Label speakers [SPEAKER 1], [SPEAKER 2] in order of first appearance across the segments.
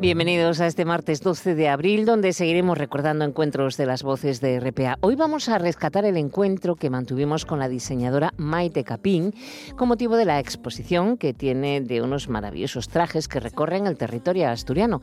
[SPEAKER 1] Bienvenidos a este martes 12 de abril, donde seguiremos recordando encuentros de las voces de RPA. Hoy vamos a rescatar el encuentro que mantuvimos con la diseñadora Maite Capín con motivo de la exposición que tiene de unos maravillosos trajes que recorren el territorio asturiano.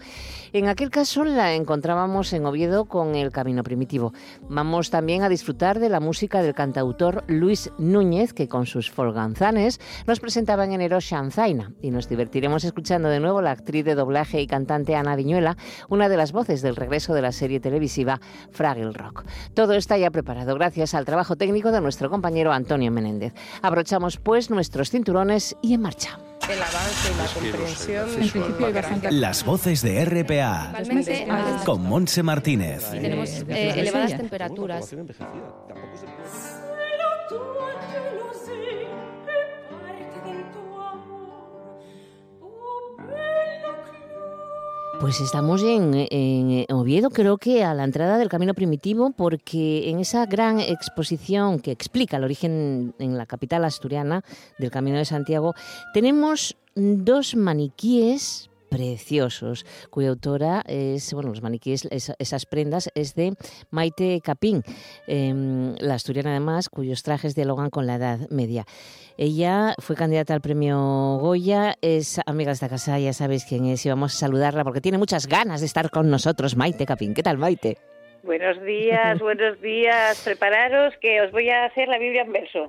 [SPEAKER 1] En aquel caso la encontrábamos en Oviedo con el Camino Primitivo. Vamos también a disfrutar de la música del cantautor Luis Núñez, que con sus folganzanes nos presentaba en enero Shanzaina. Y nos divertiremos escuchando de nuevo la actriz de doblaje y cantante Ana Viñuela, una de las voces del regreso de la serie televisiva Fraggle Rock. Todo está ya preparado gracias al trabajo técnico de nuestro compañero Antonio Menéndez. Abrochamos pues nuestros cinturones y en marcha.
[SPEAKER 2] El avance y la comprensión.
[SPEAKER 3] Las voces de RPA con Monse Martínez.
[SPEAKER 2] Tenemos eh, elevadas temperaturas.
[SPEAKER 1] Pues estamos en, Oviedo, creo que a la entrada del Camino Primitivo, porque en esa gran exposición que explica el origen en la capital asturiana del Camino de Santiago, tenemos dos maniquíes preciosos, cuya autora es, bueno, los maniquíes, esas prendas, es de Maite Capín, em, la asturiana además, cuyos trajes dialogan con la Edad Media. Ella fue candidata al premio Goya, es amiga de esta casa, ya sabéis quién es, y vamos a saludarla porque tiene muchas ganas de estar con nosotros, Maite Capín. ¿Qué tal, Maite?
[SPEAKER 4] Buenos días, buenos días. Prepararos que os voy a hacer la Biblia en verso.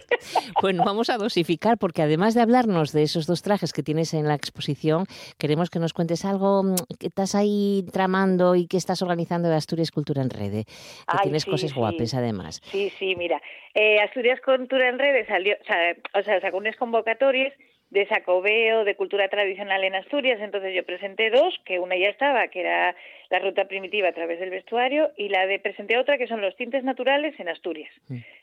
[SPEAKER 1] bueno, vamos a dosificar porque además de hablarnos de esos dos trajes que tienes en la exposición, queremos que nos cuentes algo mm, que estás ahí tramando y que estás organizando de Asturias Cultura en Rede. Que tienes cosas guapas además.
[SPEAKER 4] Sí, sí, mira. Eh, Asturias Cultura en Rede salió, o sea, o sea, sacó unas convocatorias de Sacobeo, de cultura tradicional en Asturias. Entonces yo presenté dos, que una ya estaba, que era la ruta primitiva a través del vestuario, y la de presenté otra, que son los tintes naturales en Asturias.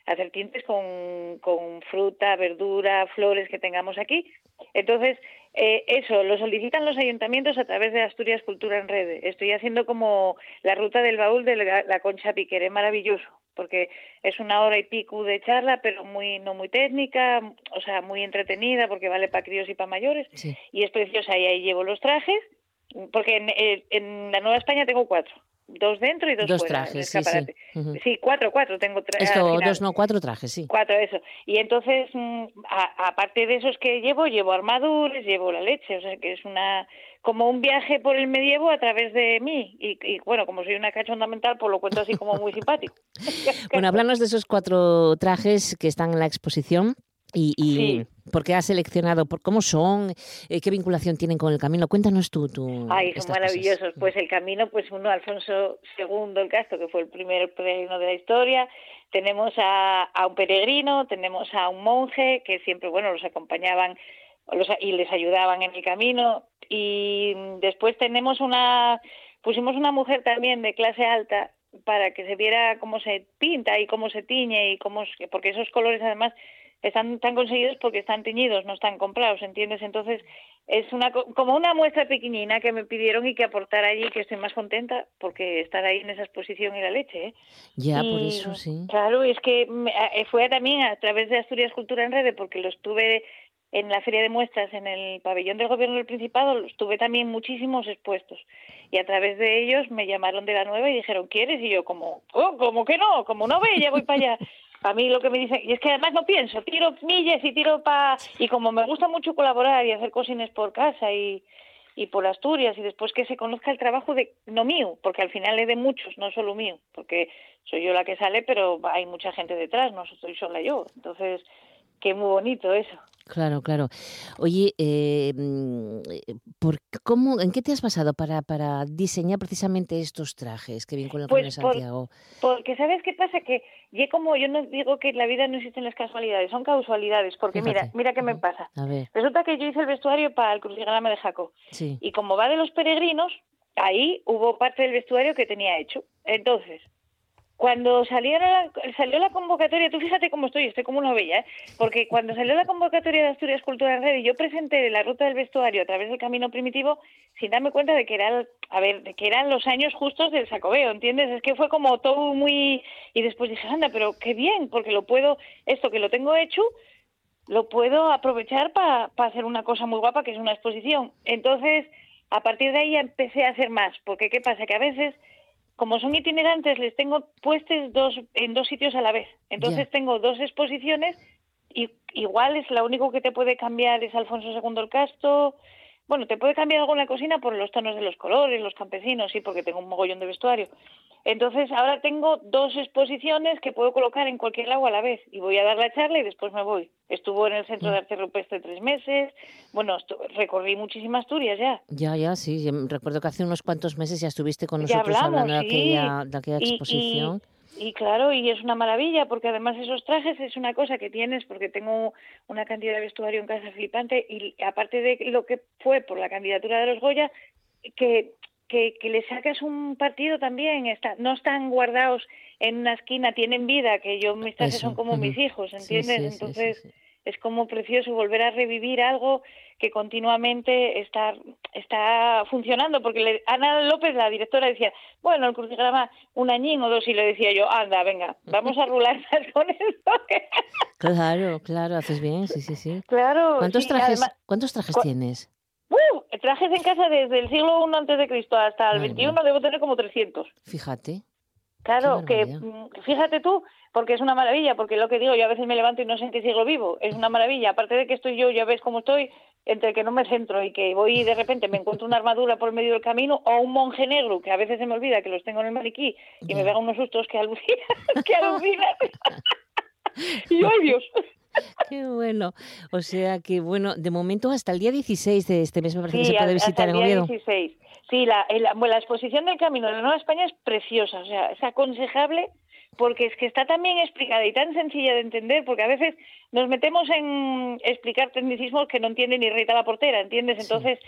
[SPEAKER 4] Hacer tintes con, con fruta, verdura, flores que tengamos aquí. Entonces, eh, eso lo solicitan los ayuntamientos a través de Asturias Cultura en Red. Estoy haciendo como la ruta del baúl de la, Concha Piquere, maravilloso porque es una hora y pico de charla, pero muy no muy técnica, o sea, muy entretenida, porque vale para críos y para mayores, y es preciosa. Y ahí llevo los trajes, porque en, eh, en la Nueva España tengo cuatro dos dentro y dos,
[SPEAKER 1] dos
[SPEAKER 4] fuera.
[SPEAKER 1] trajes, sí, sí.
[SPEAKER 4] sí, cuatro, cuatro tengo
[SPEAKER 1] trajes. Esto, dos, no, cuatro trajes, sí.
[SPEAKER 4] Cuatro, eso. Y entonces, mm, aparte de esos que llevo, llevo armaduras, llevo la leche, o sea que es una como un viaje por el medievo a través de mí. Y, y bueno, como soy una cachonda mental, pues lo cuento así como muy simpático.
[SPEAKER 1] bueno, háblanos de esos cuatro trajes que están en la exposición. Y, y por qué has seleccionado, por cómo son, eh, qué vinculación tienen con el camino. Cuéntanos tú. tú
[SPEAKER 4] Ay, son maravillosos. Pues el camino, pues uno, Alfonso II el Castro, que fue el primer peregrino de la historia. Tenemos a, a un peregrino, tenemos a un monje que siempre, bueno, los acompañaban los, y les ayudaban en el camino. Y después tenemos una, pusimos una mujer también de clase alta para que se viera cómo se pinta y cómo se tiñe y cómo, porque esos colores además están tan conseguidos porque están teñidos, no están comprados, ¿entiendes? Entonces, es una como una muestra pequeñina que me pidieron y que aportar allí, que estoy más contenta porque estar ahí en esa exposición y la leche. ¿eh?
[SPEAKER 1] Ya, por eso sí.
[SPEAKER 4] Claro, es que eh, fue también a través de Asturias Cultura en Red, porque los tuve en la feria de muestras en el pabellón del gobierno del Principado, los tuve también muchísimos expuestos. Y a través de ellos me llamaron de la nueva y dijeron, ¿quieres? Y yo como, oh, como que no, como no ve, ya voy para allá. a mí lo que me dicen, y es que además no pienso, tiro milles y tiro para... Y como me gusta mucho colaborar y hacer cosines por casa y, y por Asturias y después que se conozca el trabajo de no mío, porque al final es de muchos, no solo mío, porque soy yo la que sale, pero hay mucha gente detrás, no soy sola yo. Entonces, qué muy bonito eso.
[SPEAKER 1] Claro, claro. Oye, eh, mm, ¿por cómo, ¿en qué te has basado para, para diseñar precisamente estos trajes que vinculan con
[SPEAKER 4] pues
[SPEAKER 1] Santiago?
[SPEAKER 4] porque sabes qué pasa que yo como yo no digo que en la vida no existen las casualidades, son casualidades, porque mira, mira qué me pasa. Resulta que yo hice el vestuario para el crucigrama de Jaco. Y como va de los peregrinos, ahí hubo parte del vestuario que tenía hecho. Entonces, cuando salió la, salió la convocatoria, tú fíjate cómo estoy, estoy como una bella, ¿eh? porque cuando salió la convocatoria de Asturias Cultura en Red y yo presenté la ruta del vestuario a través del camino primitivo sin darme cuenta de que era, a ver, de que eran los años justos del sacobeo, ¿entiendes? Es que fue como todo muy y después dije, anda, pero qué bien, porque lo puedo, esto que lo tengo hecho, lo puedo aprovechar para hacer una cosa muy guapa que es una exposición. Entonces, a partir de ahí empecé a hacer más, porque qué pasa que a veces como son itinerantes, les tengo puestos dos, en dos sitios a la vez. Entonces tengo dos exposiciones y igual es lo único que te puede cambiar es Alfonso II el Casto. Bueno, te puede cambiar alguna cocina por los tonos de los colores, los campesinos, sí, porque tengo un mogollón de vestuario. Entonces ahora tengo dos exposiciones que puedo colocar en cualquier lado a la vez y voy a dar la charla y después me voy. Estuvo en el Centro de Arte Rupestre tres meses. Bueno, recorrí muchísimas Asturias ya.
[SPEAKER 1] Ya, ya, sí. Recuerdo que hace unos cuantos meses ya estuviste con nosotros hablando de, aquella, de aquella exposición.
[SPEAKER 4] Y, claro, y es una maravilla porque además esos trajes es una cosa que tienes porque tengo una cantidad de vestuario en casa flipante y aparte de lo que fue por la candidatura de los Goya, que que, que le sacas un partido también, está, no están guardados en una esquina, tienen vida, que yo mis trajes son como mis hijos, ¿entiendes? Entonces es como precioso volver a revivir algo que continuamente está, está funcionando, porque Ana López, la directora, decía, bueno, el crucigrama un añín o dos, y le decía yo, anda, venga, vamos a rular con esto.
[SPEAKER 1] claro, claro, haces bien, sí, sí, sí.
[SPEAKER 4] Claro.
[SPEAKER 1] ¿Cuántos trajes, ¿cuántos trajes tienes?
[SPEAKER 4] trajes en casa desde el siglo I antes de Cristo hasta el XXI debo tener como 300.
[SPEAKER 1] Fíjate.
[SPEAKER 4] Claro, que mm, fíjate tú, porque es una maravilla, porque lo que digo, yo a veces me levanto y no sé en qué siglo vivo, es una maravilla. Aparte de que estoy yo, ya ves cómo estoy, entre que no me centro y que voy y de repente me encuentro una armadura por medio del camino o un monje negro, que a veces se me olvida que los tengo en el maniquí y me pega unos sustos que alucinan, que alucinan. y yo, Dios.
[SPEAKER 1] Qué bueno. O sea que, bueno, de momento hasta el día 16 de este mes me parece que se puede visitar en Oviedo.
[SPEAKER 4] 16. Sí, la, la, exposición del Camino de la Nueva España es preciosa, o sea, es aconsejable porque es que está tan bien explicada y tan sencilla de entender, porque a veces nos metemos en explicar tecnicismos que no entiende ni Rita la portera, ¿entiendes? Entonces,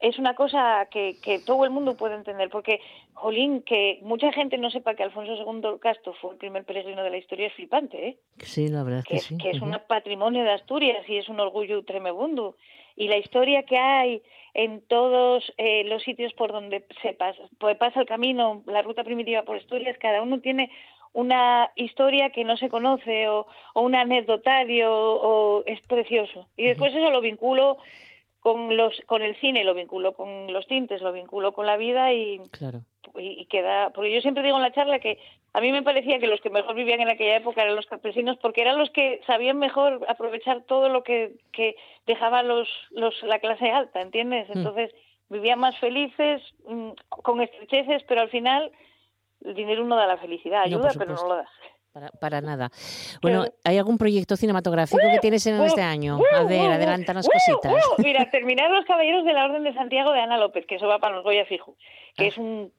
[SPEAKER 4] es una cosa que, que, todo el mundo puede entender, porque, jolín, que mucha gente no sepa que Alfonso II Castro fue el primer peregrino de la historia es flipante, ¿eh?
[SPEAKER 1] Sí, la verdad
[SPEAKER 4] que,
[SPEAKER 1] sí.
[SPEAKER 4] Que es un patrimonio de Asturias y es un orgullo tremebundo. Y la historia que hay en todos eh, los sitios por donde se pasa, pues pasa el camino, la ruta primitiva por Asturias, cada uno tiene una historia que no se conoce o, o un anecdotario o es precioso. Y después eso lo vinculo con los con el cine lo vinculo con los tintes lo vinculo con la vida y
[SPEAKER 1] claro.
[SPEAKER 4] y, queda porque yo siempre digo en la charla que a mí me parecía que los que mejor vivían en aquella época eran los campesinos porque eran los que sabían mejor aprovechar todo lo que, que dejaba los, los la clase alta entiendes hmm. entonces vivían más felices mm, con estrecheces pero al final el dinero no da la felicidad ayuda pero no lo das
[SPEAKER 1] para, para nada. Bueno, ¿hay algún proyecto cinematográfico que tienes en este año? A ver, adelántanos cositas.
[SPEAKER 4] Mira, terminar Los Caballeros de la Orden de Santiago de Ana López, que eso va para los Goya fijo, que ah. es un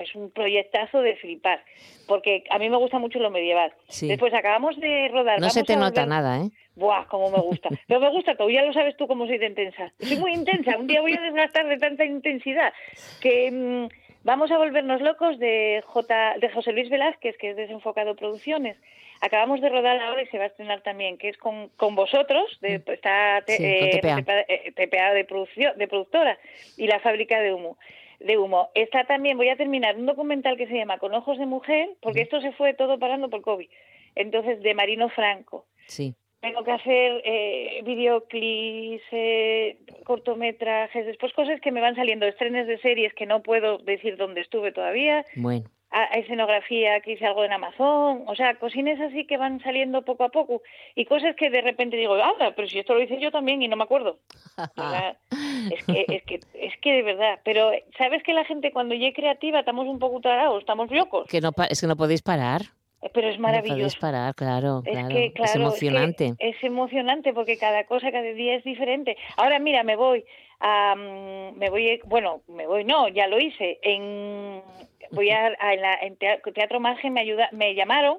[SPEAKER 4] es un proyectazo de flipar, porque a mí me gusta mucho lo medieval. Después acabamos de rodar.
[SPEAKER 1] No se te nota nada, ¿eh?
[SPEAKER 4] Buah, cómo me gusta. Pero me gusta todo, ya lo sabes tú cómo soy de intensa. Soy muy intensa, un día voy a desgastar de tanta intensidad que... Mm, Vamos a volvernos locos de, J, de José Luis Velázquez, que es Desenfocado Producciones. Acabamos de rodar ahora y se va a estrenar también, que es con, con vosotros, de, mm. está
[SPEAKER 1] eh,
[SPEAKER 4] TPA, de, producción, de productora y la fábrica de humo. De humo. Está también, voy a terminar, un documental que se llama Con ojos de mujer, porque esto se fue todo parando por COVID. Entonces, de Marino Franco.
[SPEAKER 1] Sí
[SPEAKER 4] tengo que hacer eh, videoclips, eh, cortometrajes, después cosas que me van saliendo, estrenes de series que no puedo decir dónde estuve todavía.
[SPEAKER 1] Bueno.
[SPEAKER 4] A, escenografía que hice algo en Amazon, o sea, cosines así que van saliendo poco a poco y cosas que de repente digo, ah, pero si esto lo hice yo también y no me acuerdo. es que, es que, es que de verdad, pero sabes que la gente cuando ya creativa estamos un poco tarados, estamos locos.
[SPEAKER 1] Que no, es que no podéis parar.
[SPEAKER 4] Eh, pero es maravilloso.
[SPEAKER 1] parar, claro, es Que, claro, es emocionante.
[SPEAKER 4] Es, emocionante porque cada cosa, cada día es diferente. Ahora mira, me voy me voy, bueno, me voy, no, ya lo hice, en voy a, en, la, en Teatro Margen me ayuda, me llamaron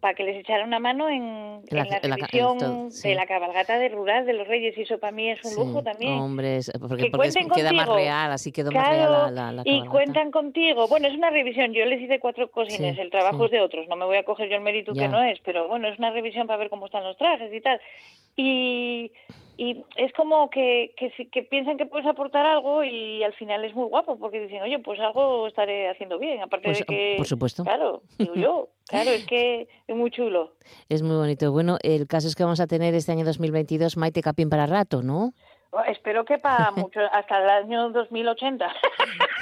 [SPEAKER 4] para que les echara una mano en, la, revisión de la cabalgata de rural de los Reyes y eso para mí es un lujo también.
[SPEAKER 1] Hombre, porque, queda más real, así quedó más real la, la
[SPEAKER 4] Y cuentan contigo. Bueno, es una revisión. Yo les hice cuatro cosines. el trabajo es de otros. No me voy a coger yo el mérito que no es, pero bueno, es una revisión para ver cómo están los trajes y tal. Y y es como que, que, que, piensan que puedes aportar algo y al final es muy guapo porque dicen, oye, pues algo estaré haciendo bien, aparte
[SPEAKER 1] pues,
[SPEAKER 4] de que...
[SPEAKER 1] Por supuesto.
[SPEAKER 4] Claro, digo yo, claro, es que es muy chulo.
[SPEAKER 1] Es muy bonito. Bueno, el caso es que vamos a tener este año 2022 Maite Capín para rato, ¿no?
[SPEAKER 4] Espero que para mucho, hasta el año 2080.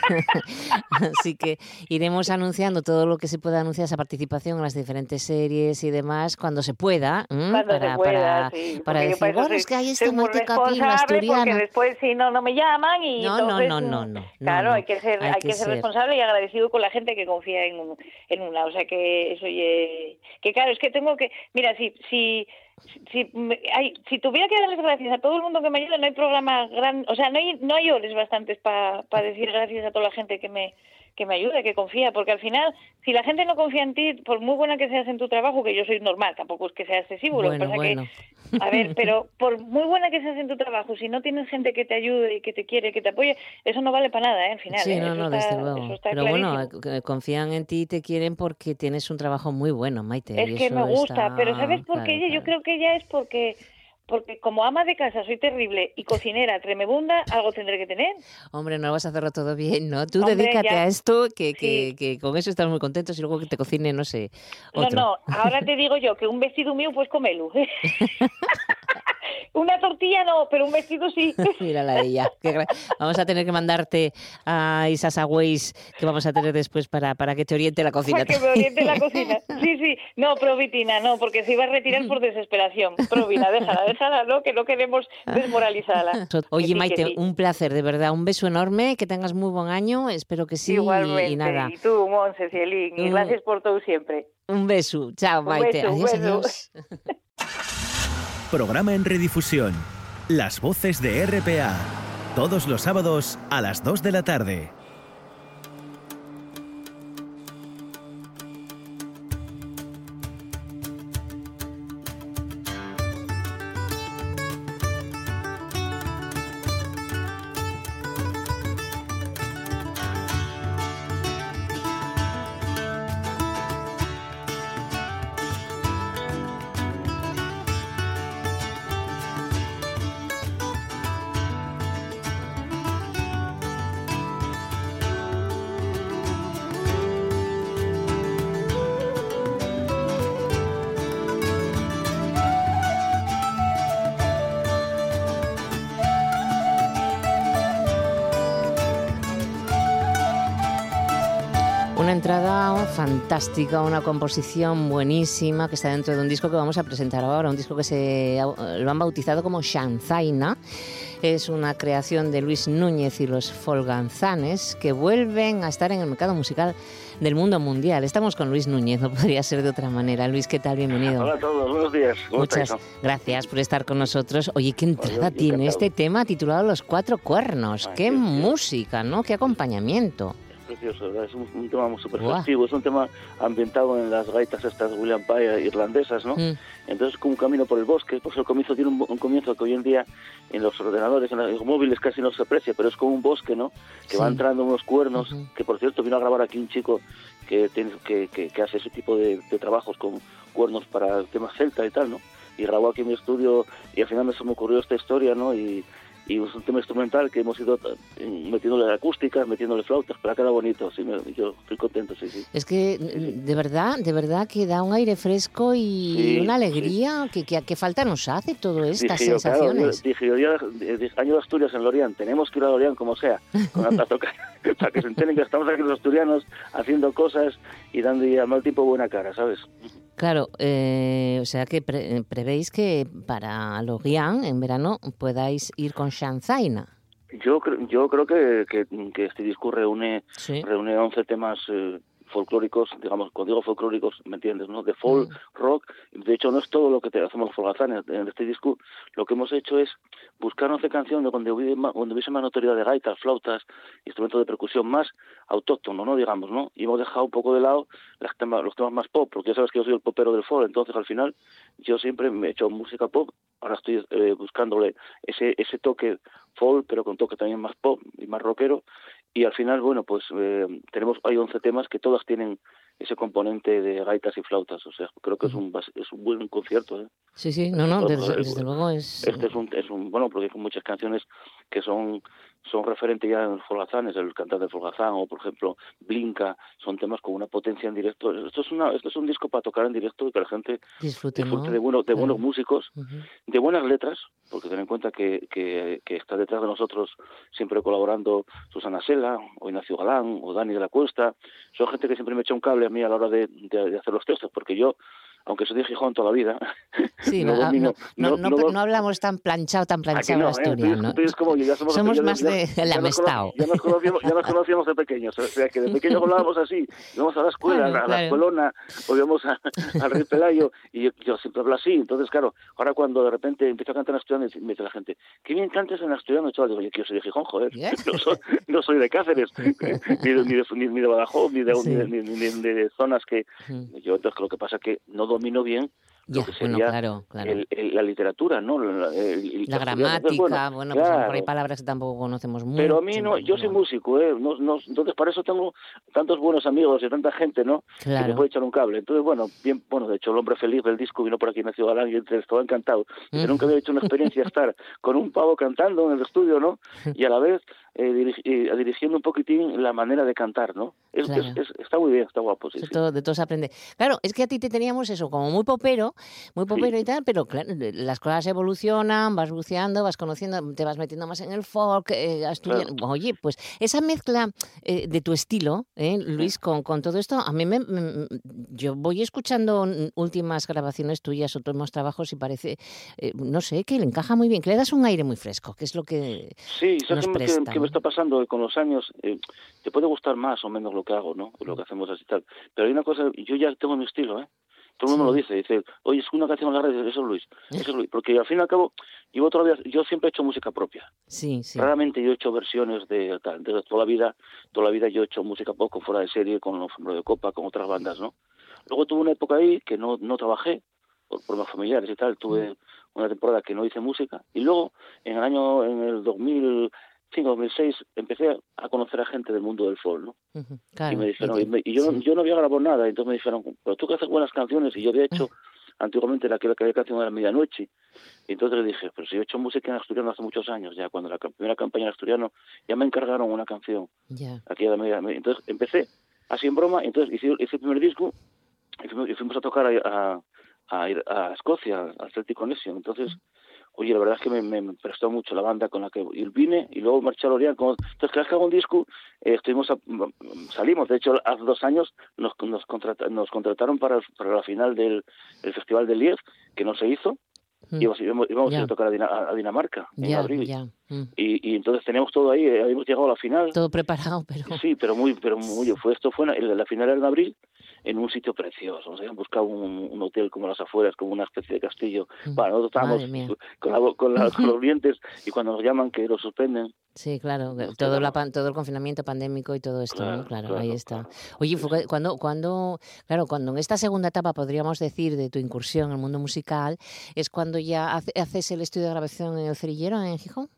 [SPEAKER 1] Así que iremos anunciando todo lo que se pueda anunciar, esa participación en las diferentes series y demás, cuando se pueda.
[SPEAKER 4] Cuando para, se pueda,
[SPEAKER 1] para, decir, bueno, es que Maite Capín, asturiana.
[SPEAKER 4] Porque después, si no, no me llaman y
[SPEAKER 1] no,
[SPEAKER 4] entonces,
[SPEAKER 1] no, no, no,
[SPEAKER 4] Claro, hay que ser, hay, que, ser, responsable y agradecido con la gente que confía en, en una. O sea, que eso, oye, que claro, es que tengo que... Mira, si... si si, hay, si tuviera que darles gracias a todo el mundo que me ayuda, no hay programa gran, o sea, no hay, no hay horas bastantes para decir gracias a toda la gente que me, que me ayude, que confía, porque al final, si la gente no confía en ti, por muy buena que seas en tu trabajo, que yo soy normal, tampoco es que sea excesivo, lo que pasa que, a ver, pero por muy buena que seas en tu trabajo, si no tienes gente que te ayude y que te quiere, que te apoye, eso no vale para nada, ¿eh? Al final.
[SPEAKER 1] Sí,
[SPEAKER 4] ¿eh?
[SPEAKER 1] no, no, desde luego. Pero bueno, confían en ti y te quieren porque tienes un trabajo muy bueno, Maite.
[SPEAKER 4] Es que me gusta, pero ¿sabes por qué? Yo creo que ella es porque porque como ama de casa soy terrible y cocinera tremebunda, algo tendré que tener.
[SPEAKER 1] Hombre, no vas a hacerlo todo bien, ¿no? Tú dedícate a esto, que, que, que, con eso estás muy contentos y luego que te cocine, no sé.
[SPEAKER 4] No, no, ahora te digo yo que un vestido mío, pues comelo. Una tortilla no, pero un vestido sí.
[SPEAKER 1] Mírala ella. Vamos a tener que mandarte a esas Ways que vamos a tener después para, para que te oriente la cocina.
[SPEAKER 4] Para que me oriente la cocina. Sí, sí. No, Provitina, no, porque se iba a retirar por desesperación. Provina, déjala, déjala, ¿no? Que no queremos desmoralizarla.
[SPEAKER 1] Oye, Maite, un placer, de verdad. Un beso enorme, que tengas muy buen año. Espero que sí.
[SPEAKER 4] Igualmente.
[SPEAKER 1] Y nada.
[SPEAKER 4] Y tú, Monse, Cielín. Y gracias por todo siempre.
[SPEAKER 1] Un beso. Chao, Maite. adiós, adiós.
[SPEAKER 3] Programa en redifusión. Las voces de RPA. Todos los sábados a las 2 de la tarde.
[SPEAKER 1] Entrada fantástica, una composición buenísima que está dentro de un disco que vamos a presentar ahora, un disco que se lo han bautizado como Shanzaina. Es una creación de Luis Núñez y los Folganzanes que vuelven a estar en el mercado musical del mundo mundial. Estamos con Luis Núñez, no podría ser de otra manera. Luis, ¿qué tal? Bienvenido.
[SPEAKER 5] Hola a todos, buenos días.
[SPEAKER 1] Muchas gracias por estar con nosotros. Oye, qué entrada tiene este tema titulado Los Cuatro Cuernos. qué música, ¿no? Qué acompañamiento
[SPEAKER 5] precioso, es un, tema muy súper festivo, es un tema ambientado en las gaitas estas William Pye irlandesas, ¿no? Mm. Entonces como un camino por el bosque, pues el comienzo tiene un, comienzo que hoy en día en los ordenadores, en los móviles casi no se aprecia, pero es como un bosque, ¿no? Que va entrando unos cuernos, que por cierto vino a grabar aquí un chico que, tiene, que, que, hace ese tipo de, de trabajos con cuernos para el tema celta y tal, ¿no? Y grabó aquí en mi estudio y al final me, me ocurrió esta historia, ¿no? Y, y es un tema instrumental que hemos ido eh, metiéndole acústicas, metiéndole flautas, pero ha quedado bonito, sí, yo estoy contento, sí, sí.
[SPEAKER 1] Es que de verdad, de verdad que da un aire fresco y una alegría que, que, falta nos hace todo estas sensaciones.
[SPEAKER 5] dije, yo, año de Asturias en Lorient, tenemos que ir a Lorient como sea, con la toca, para que se enteren que estamos aquí los asturianos haciendo cosas y dando al mal tiempo buena cara, ¿sabes?
[SPEAKER 1] Claro, eh, o sea que prevéis que para Lorient en verano podáis ir con Shanzaina.
[SPEAKER 5] Yo, yo creo que, que, este disco reúne, reúne 11 temas eh, folclóricos, digamos, cuando digo folclóricos, ¿me entiendes? ¿no? De folk, rock, de hecho no es todo lo que te hacemos los folgazanes en este disco, lo que hemos hecho es buscar 11 canciones donde, donde hubiese más notoriedad de gaitas, flautas, instrumentos de percusión más autóctono, ¿no? Digamos, ¿no? Y hemos dejado un poco de lado los temas, los temas más pop, porque ya sabes que yo soy el popero del folk, entonces al final yo siempre me he hecho música pop, ahora estoy eh, buscándole ese, ese toque folk, pero con toque también más pop y más rockero, y al final, bueno, pues eh, tenemos, hay 11 temas que todas tienen ese componente de gaitas y flautas. O sea, creo que es un, es un buen concierto. ¿eh?
[SPEAKER 1] Sí, sí, no, no, desde, luego es...
[SPEAKER 5] Este es un, es un, bueno, porque hay muchas canciones que son son referentes ya en Folgazanes, el cantante de Folgazán o por ejemplo Blinka, son temas con una potencia en directo. Esto es una esto es un disco para tocar en directo y que la gente
[SPEAKER 1] disfrute,
[SPEAKER 5] de, bueno, de buenos músicos, de buenas letras, porque ten en cuenta que, que, que, está detrás de nosotros siempre colaborando Susana Sela, o Ignacio Galán, o Dani de la Cuesta. Son gente que siempre me echa un cable a mí a la hora de, de hacer los textos, porque yo aunque soy de Gijón toda la vida.
[SPEAKER 1] Sí, no, no, hablamos tan planchado, tan planchado la historia. ¿no? somos, más de la Amestado.
[SPEAKER 5] Ya nos, conocíamos, ya nos conocíamos de pequeños, o sea que de pequeños hablábamos así, íbamos a la escuela, a la escuelona, o íbamos al Rey Pelayo, y yo, siempre hablo así, entonces claro, ahora cuando de repente empiezo a cantar en asturiano, me dice la gente, qué bien cantas en asturiano, chaval, digo, yo, yo soy de Gijón, joder, no soy, no soy de Cáceres, ni, de, ni, de, ni, de Badajoz, ni de, ni, ni, de zonas que, yo entonces lo que pasa es que no domino bien lo que sería
[SPEAKER 1] claro, claro.
[SPEAKER 5] la literatura, ¿no?
[SPEAKER 1] La, gramática, bueno, pues hay palabras que tampoco conocemos mucho.
[SPEAKER 5] Pero a mí no, yo soy músico, ¿eh? No, no, entonces para eso tengo tantos buenos amigos y tanta gente, ¿no?
[SPEAKER 1] Claro.
[SPEAKER 5] Que me puede echar un cable. Entonces, bueno, bien, bueno, de hecho el hombre feliz del disco vino por aquí en Ciudad Galán y estaba encantado. Yo nunca había hecho una experiencia estar con un pavo cantando en el estudio, ¿no? Y a la vez eh, eh, dirigiendo un poquitín la manera de cantar, ¿no? Es, está muy bien, está guapo. Sí,
[SPEAKER 1] de, Todo, de todo se aprende. Claro, es que a ti te teníamos eso como muy popero, muy popero y tal, pero claro, las cosas evolucionan, vas buceando, vas conociendo, te vas metiendo más en el folk, eh, Oye, pues esa mezcla eh, de tu estilo, eh, Luis, con, con, todo esto, a mí me, yo voy escuchando últimas grabaciones tuyas, otros trabajos y parece, eh, no sé, que le encaja muy bien, que le das un aire muy fresco, que es lo que
[SPEAKER 5] sí,
[SPEAKER 1] nos presta,
[SPEAKER 5] que, me está pasando con los años, te puede gustar más o menos lo que hago, ¿no? Lo que hacemos así tal. Pero hay una cosa, yo ya tengo mi estilo, ¿eh? Todo el mundo lo dice, dice, oye, es una canción en la radio, eso es Luis, eso es Luis, porque al fin y al cabo, yo todavía, yo siempre he hecho música propia.
[SPEAKER 1] Sí, sí.
[SPEAKER 5] Raramente yo he hecho versiones de tal, toda la vida, toda la vida yo he hecho música poco fuera de serie, con los de copa, con otras bandas, ¿no? Luego tuve una época ahí que no, no trabajé, por problemas familiares y tal, tuve mm. una temporada que no hice música, y luego, en el año, en el 2000, 2006 empecé a conocer a gente del mundo del folk, ¿no? y me dijeron, y, yo, yo no había grabado nada, entonces me dijeron, pero tú que haces buenas canciones, y yo había hecho antiguamente la que había canción de la medianoche, y entonces le dije, pero si yo he hecho música en asturiano hace muchos años, ya cuando la primera campaña en asturiano, ya me encargaron una canción, aquí a la medianoche, entonces empecé así en broma, entonces hice, hice el primer disco, y fuimos, a tocar a, a, ir a Escocia, al Celtic Connection, entonces oye, la verdad es que me, prestó mucho la banda con la que vine y luego marché a Lorient. Entonces, cada vez que hago un disco, eh, estuvimos salimos. De hecho, hace dos años nos, nos, nos contrataron para, para la final del Festival de Liège, que no se hizo. Mm. Y íbamos, a tocar a, Dinamarca en abril. Mm. Y, y, entonces teníamos todo ahí, eh, habíamos llegado a la final.
[SPEAKER 1] Todo preparado, pero...
[SPEAKER 5] Sí, pero muy, pero muy, fue, esto fue, la, la final era en abril en un sitio precioso. Nos habían buscado un, hotel como las afueras, como una especie de castillo. Mm. Bueno, nosotros estábamos con, los dientes y cuando nos llaman que lo suspenden.
[SPEAKER 1] Sí, claro, todo, la, todo el confinamiento pandémico y todo esto, claro, Claro, ahí está. Oye, cuando, cuando, claro, cuando en esta segunda etapa podríamos decir de tu incursión en el mundo musical, es cuando ya haces el estudio de grabación en el cerillero en Gijón.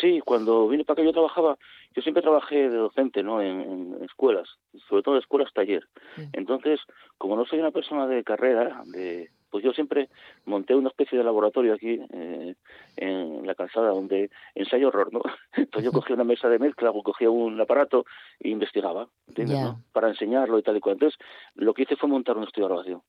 [SPEAKER 5] Sí, cuando vine para acá yo trabajaba, yo siempre trabajé de docente, ¿no? En, escuelas, sobre todo en escuelas taller. Entonces, como no soy una persona de carrera, de, pues yo siempre monté una especie de laboratorio aquí eh, en la calzada donde ensayo horror, ¿no? Entonces yo cogía una mesa de mezcla o cogía un aparato e investigaba, ¿entiendes? ¿no? Para enseñarlo y tal y cual. Entonces, lo que hice fue montar un estudio de grabación.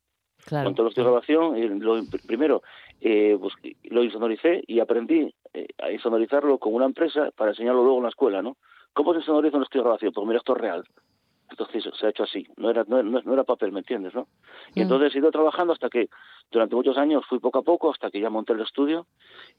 [SPEAKER 1] Claro.
[SPEAKER 5] Monté un estudio de grabación, lo, primero eh, pues, lo insonoricé y aprendí eh, a insonorizarlo con una empresa para enseñarlo luego en la escuela, ¿no? ¿Cómo se sonoriza un estudio de grabación? Pues mira, esto es real. Entonces se ha hecho así, no era, no, no era papel, ¿me entiendes? ¿no? Y mm. entonces he ido trabajando hasta que durante muchos años fui poco a poco, hasta que ya monté el estudio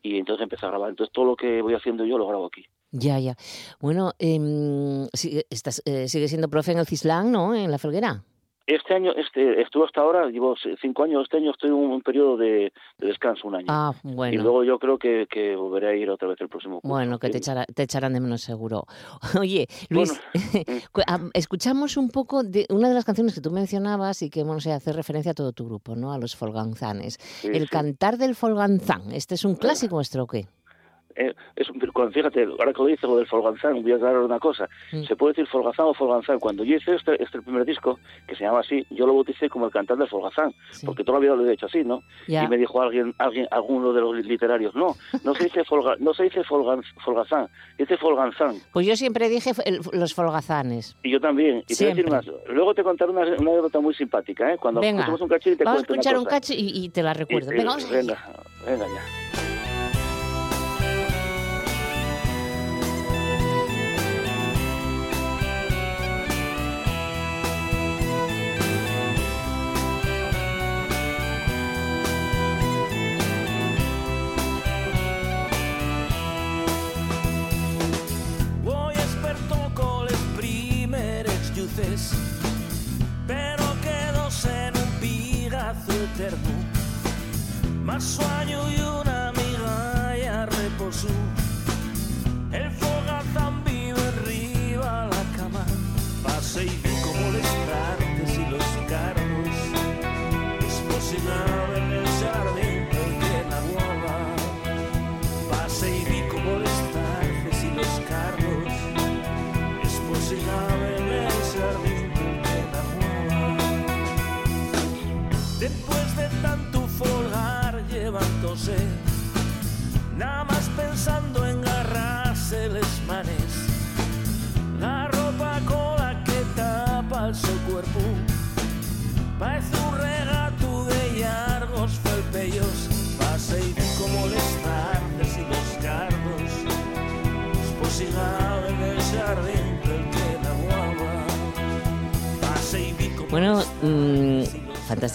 [SPEAKER 5] y entonces empecé a grabar. Entonces todo lo que voy haciendo yo lo grabo aquí.
[SPEAKER 1] Ya, ya. Bueno, eh, estás, eh, sigue siendo profe en el CISLAN, ¿no? En La Felguera.
[SPEAKER 5] Este año, este, estuve hasta ahora, llevo cinco años, este año estoy en un, periodo de, descanso, un año.
[SPEAKER 1] Ah, bueno.
[SPEAKER 5] Y luego yo creo que, que volveré a ir otra vez el próximo
[SPEAKER 1] curso. Bueno, que te, te, echarán de menos seguro. Oye, Luis, escuchamos un poco de una de las canciones que tú mencionabas y que, bueno, se hace referencia a todo tu grupo, ¿no? A los folganzanes. el cantar del folganzán, ¿este es un clásico nuestro o qué?
[SPEAKER 5] Eh, es un, fíjate, ahora que lo dice lo del Folganzán, voy a aclarar una cosa. Mm. Se puede decir Folgazán o Folganzán. Cuando yo hice este, este primer disco, que se llama así, yo lo bauticé como el cantante del Folgazán, porque toda la vida lo he hecho así, ¿no? Y me dijo alguien, alguien, alguno de los literarios, no, no se dice, Folga, no se dice Folgazán, dice Folganzán.
[SPEAKER 1] Pues yo siempre dije los Folgazanes.
[SPEAKER 5] Y yo también. Y te voy a decir más. Luego te contaré una, una anécdota muy simpática, ¿eh? Cuando
[SPEAKER 1] venga,
[SPEAKER 5] un cachín y te
[SPEAKER 1] vamos
[SPEAKER 5] a
[SPEAKER 1] escuchar un cacho y, te la recuerdo. venga, vamos
[SPEAKER 5] venga, venga ya.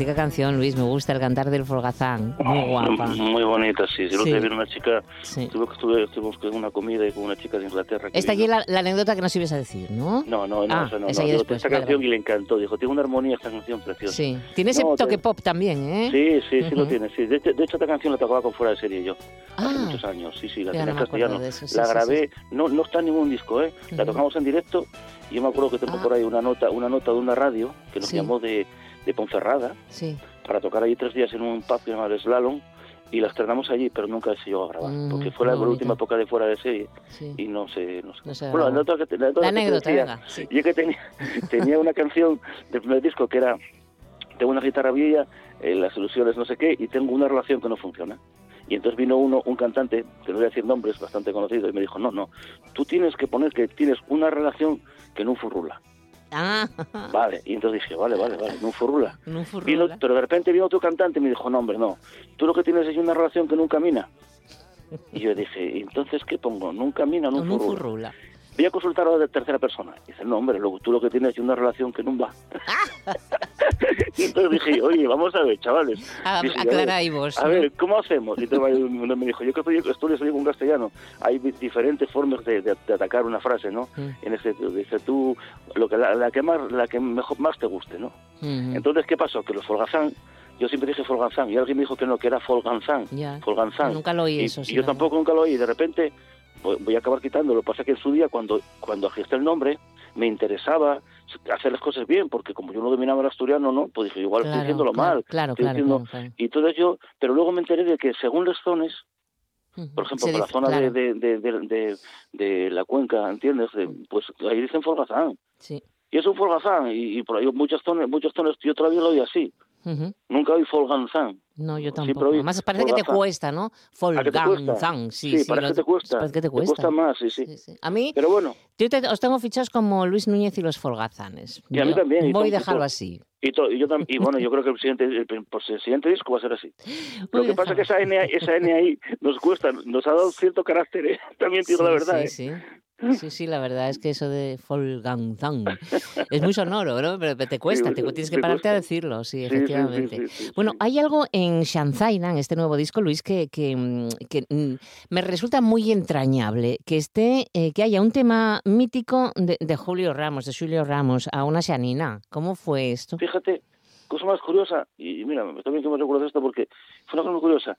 [SPEAKER 1] Fantástica canción, Luis. Me gusta el cantar del Folgazán. Muy guapa.
[SPEAKER 5] Muy bonita, sí. Si lo que una chica. Sí. Tuve, estuvimos con una comida con una chica de Inglaterra.
[SPEAKER 1] Esta allí la, la, anécdota que nos ibas a decir, ¿no?
[SPEAKER 5] No, no, no.
[SPEAKER 1] Ah,
[SPEAKER 5] no,
[SPEAKER 1] esa no. Después,
[SPEAKER 5] esta canción y le encantó. Dijo, tiene una armonía esta canción preciosa.
[SPEAKER 1] Sí. Tiene ese toque pop también, ¿eh?
[SPEAKER 5] Sí, sí, sí lo tiene. Sí. De, hecho, esta canción la tocaba con fuera de serie yo. Hace ah. muchos años. Sí, sí, la tenía en castellano. la grabé. No, no está en ningún disco, ¿eh? La tocamos en directo. Y yo me acuerdo que tengo ah. por ahí una nota, una nota de una radio que nos llamó de, de Ponferrada.
[SPEAKER 1] Sí
[SPEAKER 5] para tocar allí tres días en un pub llamado Slalom y la estrenamos allí, pero nunca se llegó a grabar, mm, porque fue la última época de fuera de serie y no se... No
[SPEAKER 1] bueno, la, que, anécdota,
[SPEAKER 5] Yo que tenía, tenía una canción del primer disco que era, tengo una guitarra vieja, eh, las soluciones no sé qué, y tengo una relación que no funciona. Y entonces vino uno, un cantante, que no voy a decir nombres, bastante conocido, y me dijo, no, no, tú tienes que poner que tienes una relación que no furrula.
[SPEAKER 1] Ah.
[SPEAKER 5] Vale, y entonces dije, vale, vale, vale, no furrula. pero de repente vino otro cantante y me dijo, no, hombre, no, tú lo que tienes es una relación que nunca camina. Y yo dije, entonces qué pongo? ¿Nunca camina no, furrula? Voy a consultar a la tercera persona. Y dice, no, hombre, lo, tú lo que tienes es una relación que no va. y entonces dije, oye, vamos a ver, chavales.
[SPEAKER 1] Aclara vos.
[SPEAKER 5] A ver, ¿cómo hacemos? Y entonces me dijo, yo que estoy, estoy con castellano. Hay diferentes formas de, atacar una frase, ¿no? Mm. En ese, dice tú, lo que, la, que más la que mejor más te guste, ¿no? Entonces, ¿qué pasó? Que los folgazán yo siempre dije Folganzán y alguien me dijo que no, que era Folganzán. Folganzán.
[SPEAKER 1] Nunca lo oí eso.
[SPEAKER 5] Y, yo tampoco nunca lo oí. Y de repente voy a acabar quitándolo. Lo que pasa es que en su día, cuando, cuando agisté el nombre, me interesaba hacer las cosas bien, porque como yo no dominaba el asturiano, ¿no? Pues dije, igual estoy haciéndolo mal.
[SPEAKER 1] Claro, claro,
[SPEAKER 5] Y entonces yo, pero luego me enteré de que según las zonas, por ejemplo, la zona de, de, de, la cuenca, ¿entiendes? pues ahí dicen Folgazán.
[SPEAKER 1] Sí.
[SPEAKER 5] Y es un Folgazán, y, por ahí muchas zonas, muchas zonas, yo todavía lo oí así. Nunca oí Folganzán.
[SPEAKER 1] No, yo tampoco. Además parece que te cuesta, ¿no? Folganzán, sí,
[SPEAKER 5] sí. parece que te cuesta.
[SPEAKER 1] Parece que te cuesta.
[SPEAKER 5] Te cuesta más, sí, sí.
[SPEAKER 1] A mí,
[SPEAKER 5] Pero bueno.
[SPEAKER 1] yo os tengo fichados como Luis Núñez y los Folgazanes.
[SPEAKER 5] Y a mí también.
[SPEAKER 1] Voy a dejarlo así.
[SPEAKER 5] Y, yo y bueno, yo creo que el siguiente, el, pues el siguiente disco va a ser así. Lo que pasa es que esa N, esa N ahí nos cuesta, nos ha dado cierto carácter, ¿eh? también digo la verdad.
[SPEAKER 1] Sí,
[SPEAKER 5] ¿eh?
[SPEAKER 1] sí. Sí, sí, la verdad es que eso de Folganzang es muy sonoro, ¿no? Pero te cuesta, te, tienes que pararte a decirlo, sí, efectivamente. bueno, hay algo en Shanzaina, en este nuevo disco, Luis, que, que, mm, mm, me resulta muy entrañable, que esté, eh, que haya un tema mítico de, de, Julio Ramos, de Julio Ramos, a una Shanina. ¿Cómo fue esto?
[SPEAKER 5] Fíjate, cosa más curiosa, y mira, también que me recuerdo esto porque fue una cosa muy curiosa.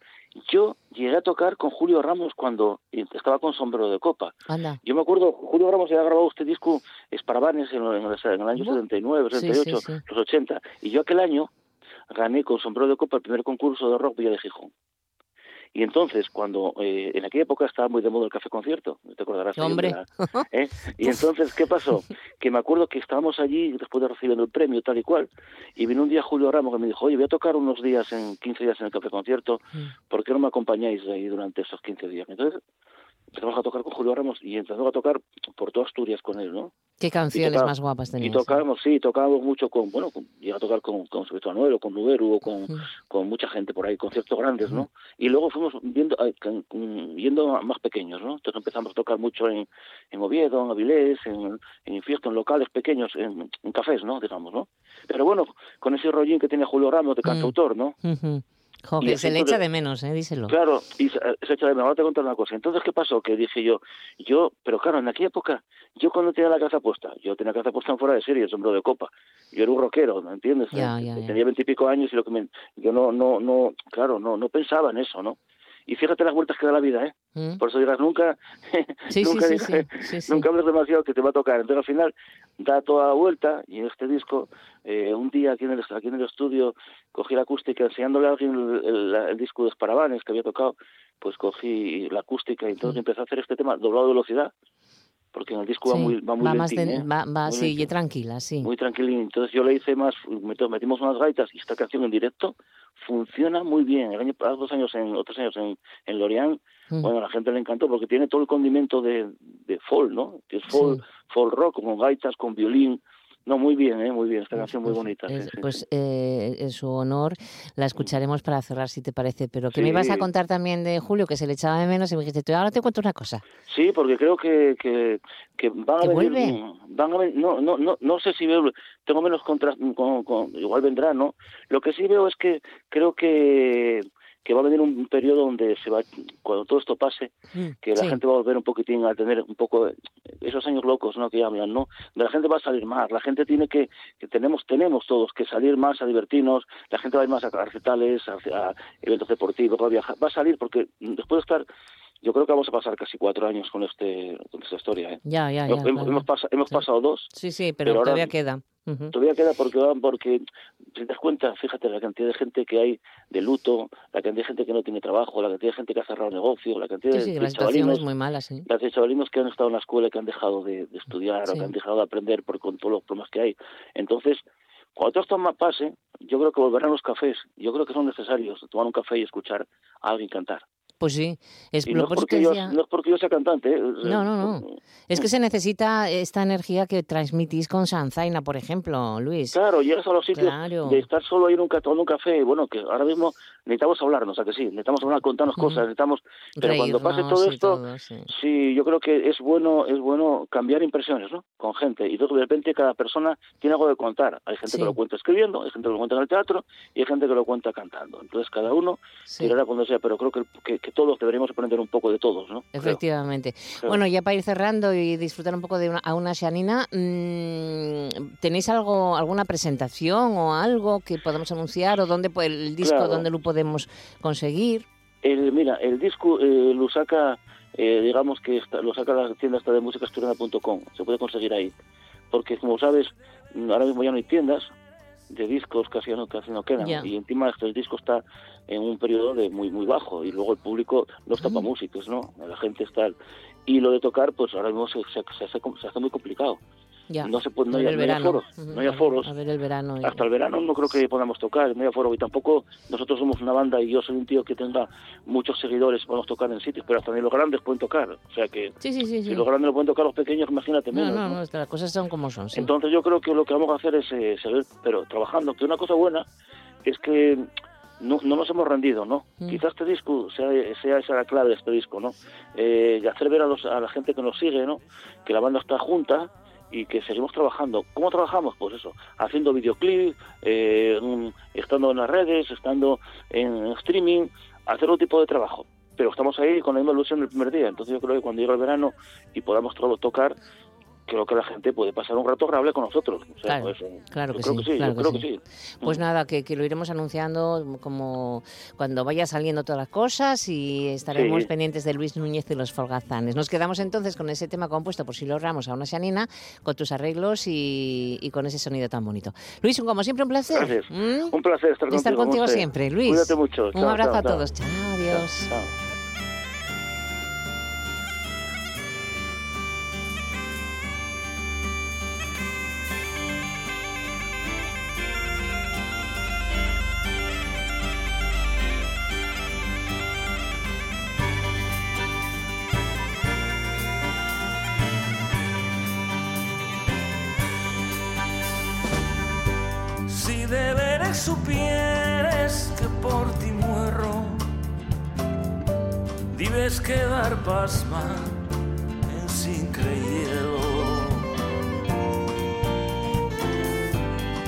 [SPEAKER 5] Yo llegué a tocar con Julio Ramos cuando estaba con sombrero de copa. Yo me acuerdo, Julio Ramos había grabado este disco Esparabanes en, en, el año 79, 78, los 80, y yo aquel año gané con sombrero de copa el primer concurso de rock Villa de Gijón. Y entonces, cuando eh, en aquella época estaba muy de moda el café concierto, te acordarás.
[SPEAKER 1] Hombre.
[SPEAKER 5] ¿eh? Y entonces, ¿qué pasó? Que me acuerdo que estábamos allí después de recibir el premio tal y cual, y vino un día Julio Ramos que me dijo, oye, voy a tocar unos días, en 15 días en el café concierto, mm. ¿por qué no me acompañáis ahí durante esos 15 días? Entonces, empezamos a tocar con Julio Ramos y empezamos a tocar por toda Asturias con él, ¿no?
[SPEAKER 1] ¿Qué canciones más guapas tenías?
[SPEAKER 5] Y tocábamos, sí, tocábamos mucho con, bueno, con, a tocar con, con sobre Anuel o con Nuberu o con, con mucha gente por ahí, conciertos grandes, ¿no? Y luego fuimos viendo, viendo más pequeños, ¿no? Entonces empezamos a tocar mucho en, en Oviedo, en Avilés, en, en en locales pequeños, en, en, cafés, ¿no? Digamos, ¿no? Pero bueno, con ese rollín que tiene Julio Ramos de cantautor, ¿no?
[SPEAKER 1] Se le echa de menos, ¿eh? Díselo.
[SPEAKER 5] Claro, y se, echa de menos. Ahora te contar una cosa. Entonces, ¿qué pasó? Que dije yo, yo, pero claro, en aquella época, yo cuando tenía la casa puesta, yo tenía la casa puesta en fuera de serie, el sombrero de copa. Yo era un rockero, ¿me entiendes?
[SPEAKER 1] Ya, ya,
[SPEAKER 5] Tenía veintipico años y lo que me, yo no, no, no, claro, no, no pensaba en eso, ¿no? Y fíjate las vueltas que da la vida, ¿eh? Mm. Por eso dirás, nunca, nunca, nunca hables demasiado que te va a tocar. Entonces al final da toda la vuelta y en este disco, eh, un día aquí en, el, aquí en el estudio, cogí la acústica enseñándole a alguien el, disco de Esparabanes que había tocado, pues cogí la acústica y entonces empecé a hacer este tema doblado de velocidad porque en el disco va muy va muy
[SPEAKER 1] va,
[SPEAKER 5] más
[SPEAKER 1] ¿eh? va, va sí, tranquila, sí.
[SPEAKER 5] Muy tranquilín. Entonces yo le hice más, metimos unas gaitas y esta canción en directo funciona muy bien. El año, hace dos años, en otros años en, en Lorient, mm. bueno, a la gente le encantó porque tiene todo el condimento de, de folk, ¿no? Que es folk, folk rock, con gaitas, con violín, no, muy bien, ¿eh? muy bien, esta pues canción muy pues bonita.
[SPEAKER 1] pues eh, en su honor la escucharemos para cerrar, si te parece. Pero que me ibas a contar también de Julio, que se le echaba de menos y me dijiste, ahora te cuento una cosa.
[SPEAKER 5] Sí, porque creo que, que, que van a venir... Van a no, no, no, no sé si veo, tengo menos contras, con, con, igual vendrá, ¿no? Lo que sí veo es que creo que que va a venir un periodo donde se va, cuando todo esto pase, mm, que la gente va a volver un poquitín a tener un poco esos años locos, ¿no? Que hablan, ¿no? La gente va a salir más, la gente tiene que, que tenemos, tenemos todos que salir más a divertirnos, la gente va a ir más a recitales, a, eventos deportivos, va a viajar, va a salir porque después de estar yo creo que vamos a pasar casi cuatro años con este con esta historia. ¿eh?
[SPEAKER 1] Ya, ya, ya.
[SPEAKER 5] Hemos, pasado dos.
[SPEAKER 1] Sí, sí, pero, todavía queda.
[SPEAKER 5] Todavía queda porque, porque, si te das cuenta, fíjate la cantidad de gente que hay de luto, la cantidad de gente que no tiene trabajo, la cantidad de gente que ha cerrado negocio, la cantidad
[SPEAKER 1] sí,
[SPEAKER 5] de,
[SPEAKER 1] la situación es muy mala, sí.
[SPEAKER 5] de chavalinos que han estado en la escuela y que han dejado de, estudiar o que han dejado de aprender por, con todos los problemas que hay. Entonces, cuando todo esto más pase, yo creo que volverán los cafés. Yo creo que son necesarios tomar un café y escuchar a alguien cantar.
[SPEAKER 1] Pues sí,
[SPEAKER 5] es, no, es porque yo, no es porque yo sea cantante. ¿eh?
[SPEAKER 1] No, no, no. Es que se necesita esta energía que transmitís con Sanzaina, por ejemplo, Luis.
[SPEAKER 5] Claro, llegas a los sitios de estar solo ahí en un, tomando un café, bueno, que ahora mismo necesitamos hablarnos, ¿a que sí? Necesitamos hablar, contarnos cosas, necesitamos... Pero cuando pase todo esto, sí. yo creo que es bueno es bueno cambiar impresiones, ¿no? Con gente. Y de repente cada persona tiene algo de contar. Hay gente que lo cuenta escribiendo, hay gente que lo cuenta en el teatro y hay gente que lo cuenta cantando. Entonces cada uno tirará cuando sea, pero creo que, que todos deberíamos aprender un poco de todos, ¿no?
[SPEAKER 1] Efectivamente. Bueno, ya para ir cerrando y disfrutar un poco de una, a una Shanina, mm, ¿tenéis algo, alguna presentación o algo que podamos anunciar o dónde el disco, dónde lo podemos conseguir?
[SPEAKER 5] El, mira, el disco eh, lo saca, eh, digamos que lo saca la tienda esta de músicasturana.com, se puede conseguir ahí, porque como sabes, ahora mismo ya no hay tiendas, de discos casi no, casi no quedan. Y encima este disco está en un periodo de muy muy bajo y luego el público no está para músicos, ¿no? La gente está... Y lo de tocar, pues ahora mismo se, se, se, hace, se hace muy complicado. No se puede, no hay, foros, no hay foros.
[SPEAKER 1] A ver el verano.
[SPEAKER 5] Hasta el verano no creo que podamos tocar, no hay aforo. Y tampoco nosotros somos una banda y yo soy un tío que tenga muchos seguidores, podemos tocar en sitios, pero hasta ni los grandes pueden tocar. O sea que
[SPEAKER 1] sí, sí, sí,
[SPEAKER 5] si los grandes lo pueden tocar, los pequeños, imagínate
[SPEAKER 1] menos. No, no, no, las cosas son como son.
[SPEAKER 5] Entonces yo creo que lo que vamos a hacer es eh, seguir, pero trabajando. Que una cosa buena es que no, no nos hemos rendido, ¿no? Mm. Quizás este disco sea, sea, esa la clave de este disco, ¿no? Eh, y hacer ver a, los, a la gente que nos sigue, ¿no? Que la banda está junta y que seguimos trabajando. ¿Cómo trabajamos? Pues eso, haciendo videoclip, eh, estando en las redes, estando en streaming, hacer un tipo de trabajo. Pero estamos ahí con la misma ilusión del primer día. Entonces yo creo que cuando llegue el verano y podamos tocar, creo que la gente puede pasar un rato agradable con nosotros.
[SPEAKER 1] claro,
[SPEAKER 5] pues,
[SPEAKER 1] claro, que, sí, creo que sí. Pues nada, que, lo iremos anunciando como cuando vaya saliendo todas las cosas y estaremos pendientes de Luis Núñez y los Folgazanes. Nos quedamos entonces con ese tema compuesto por Silo Ramos a una Xanina, con tus arreglos y, con ese sonido tan bonito. Luis, como siempre, un placer.
[SPEAKER 5] Gracias. ¿Mm? Un placer estar contigo.
[SPEAKER 1] Estar contigo siempre, Luis.
[SPEAKER 5] Cuídate mucho.
[SPEAKER 1] un abrazo a todos. Chao, adiós.
[SPEAKER 6] supieres pasma en sin creyero.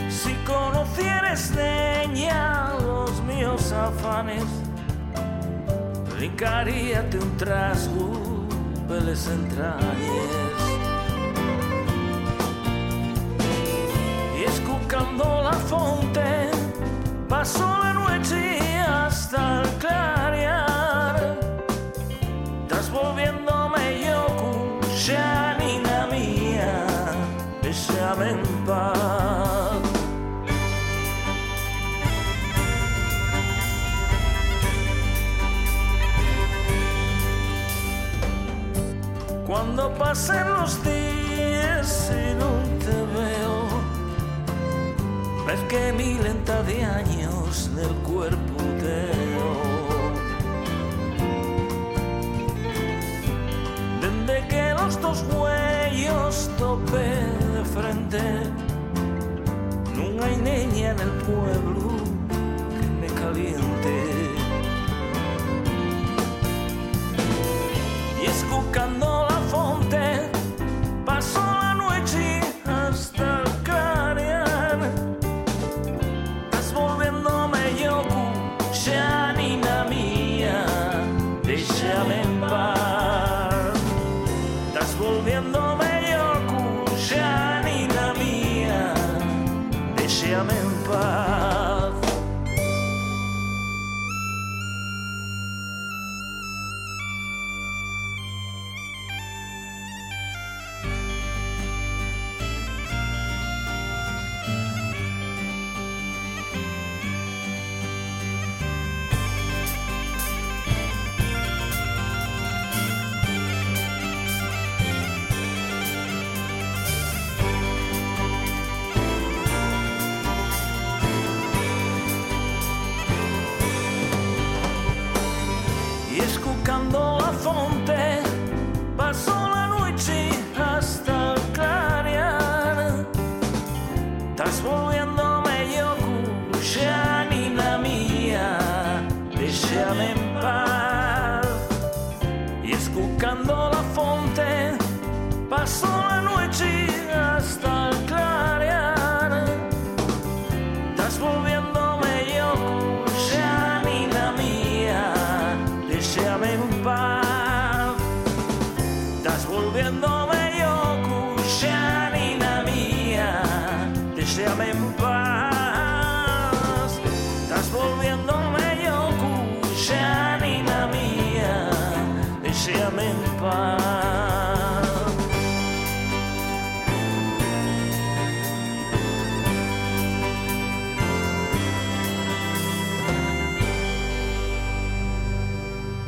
[SPEAKER 6] Si conocieres leña los míos afanes, brincaríate un trasgo, peles entrañes. Del cuerpo teo. Desde que los dos huellos tope de frente, no hay niña en el pueblo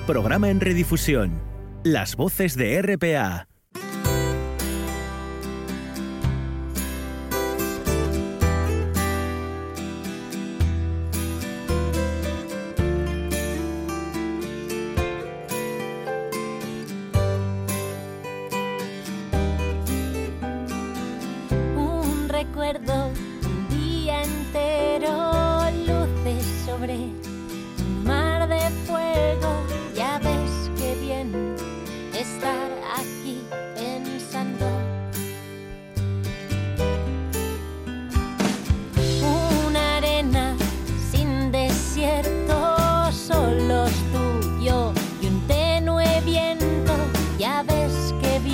[SPEAKER 3] Programa en redifusión. Las voces de RPA.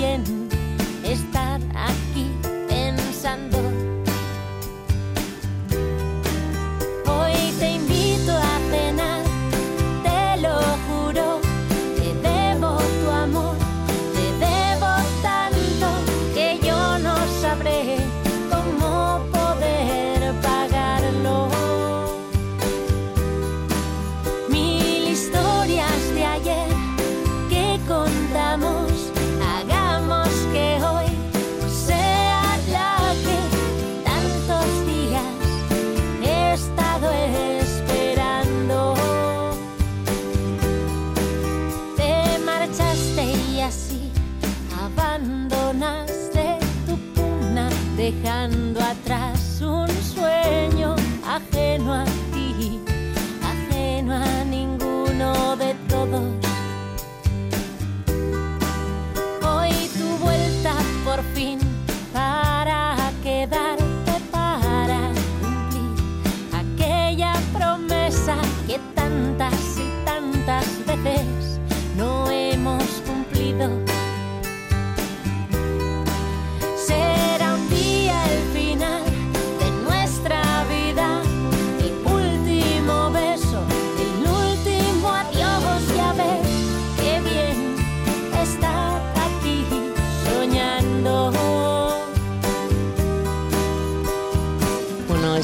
[SPEAKER 7] bien estar aquí.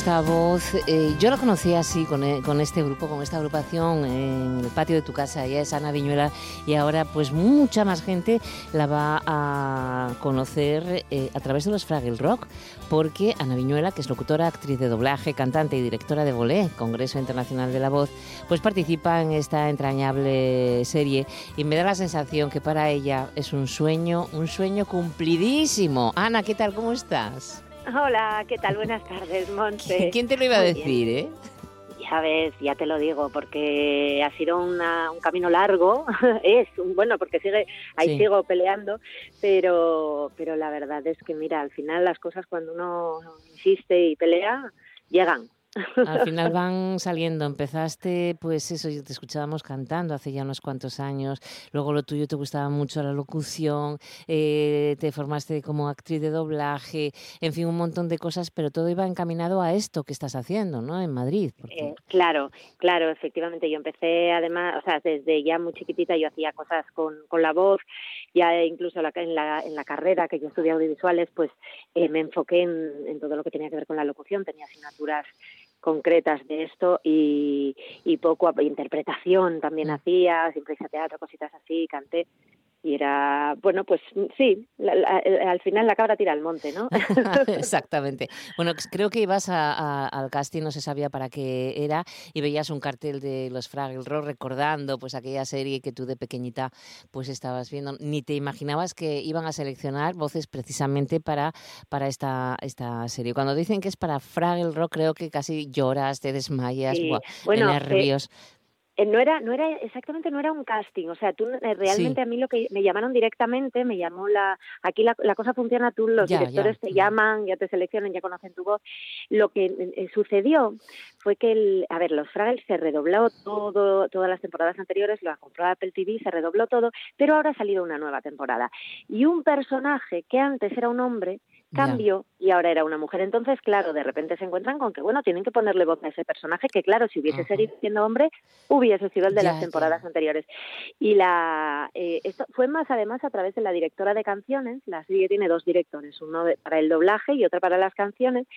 [SPEAKER 1] Esta voz, eh, yo la conocí así, con, eh, con, este grupo, con esta agrupación en el patio de tu casa, ella es Ana Viñuela, y ahora pues mucha más gente la va a conocer eh, a través de los Fraggle Rock, porque Ana Viñuela, que es locutora, actriz de doblaje, cantante y directora de Bolé, Congreso Internacional de la Voz, pues participa en esta entrañable serie y me da la sensación que para ella es un sueño, un sueño cumplidísimo. Ana, ¿qué tal? ¿Cómo estás?
[SPEAKER 8] Hola, ¿qué tal? Buenas tardes, Monse.
[SPEAKER 1] ¿Quién te lo iba a decir, eh?
[SPEAKER 8] Ya ves, ya te lo digo, porque ha sido un camino largo, es, bueno, porque sigue, ahí sigo peleando, pero, pero la verdad es que, mira, al final las cosas cuando uno insiste y pelea, llegan.
[SPEAKER 1] Al final van saliendo. Empezaste, pues eso, te escuchábamos cantando hace ya unos cuantos años. Luego lo tuyo te gustaba mucho la locución. Eh, te formaste como actriz de doblaje. En fin, un montón de cosas, pero todo iba encaminado a esto que estás haciendo, ¿no? En Madrid.
[SPEAKER 8] Eh, claro, claro, efectivamente. Yo empecé, además, o sea, desde ya muy chiquitita yo hacía cosas con, con la voz. Ya incluso en la, en la carrera que yo estudié audiovisuales, pues eh, me enfoqué en, en todo lo que tenía que ver con la locución. Tenía asignaturas concretas de esto y, y poco interpretación también mm. hacía, siempre hice teatro, cositas así, canté y era, bueno, pues sí, al final la cabra tira al monte, ¿no?
[SPEAKER 1] Exactamente. Bueno, creo que ibas al casting, no se sabía para qué era, y veías un cartel de los Fraggle Rock recordando pues aquella serie que tú de pequeñita pues estabas viendo. Ni te imaginabas que iban a seleccionar voces precisamente para, para esta, esta serie. Cuando dicen que es para Fraggle Rock, creo que casi lloras, te desmayas, bueno, eh, nervios.
[SPEAKER 8] Eh, no era no era exactamente no era un casting. O sea tú eh, realmente a mí lo que me llamaron directamente me llamó la aquí la, cosa funciona tú los directores te llaman ya te seleccionan ya conocen tu voz. Lo que eh, sucedió fue que el, a ver los Fraggles se redobló todo todas las temporadas anteriores lo ha comprado Apple TV se redobló todo pero ahora ha salido una nueva temporada. Y un personaje que antes era un hombre cambio y ahora era una mujer. Entonces, claro, de repente se encuentran con que, bueno, tienen que ponerle voz a ese personaje que, claro, si hubiese seguido siendo hombre, hubiese sido el de las temporadas anteriores. Y la eh, esto fue más, además, a través de la directora de canciones. La serie tiene dos directores, uno para el doblaje y otro para las canciones.